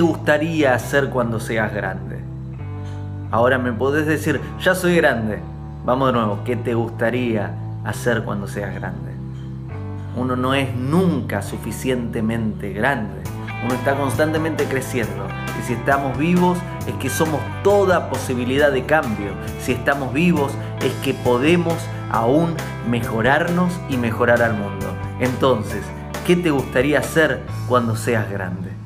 gustaría hacer cuando seas grande? Ahora me podés decir, ya soy grande. Vamos de nuevo, ¿qué te gustaría hacer cuando seas grande? Uno no es nunca suficientemente grande. Uno está constantemente creciendo. Y si estamos vivos es que somos toda posibilidad de cambio. Si estamos vivos es que podemos aún mejorarnos y mejorar al mundo. Entonces, ¿qué te gustaría hacer cuando seas grande?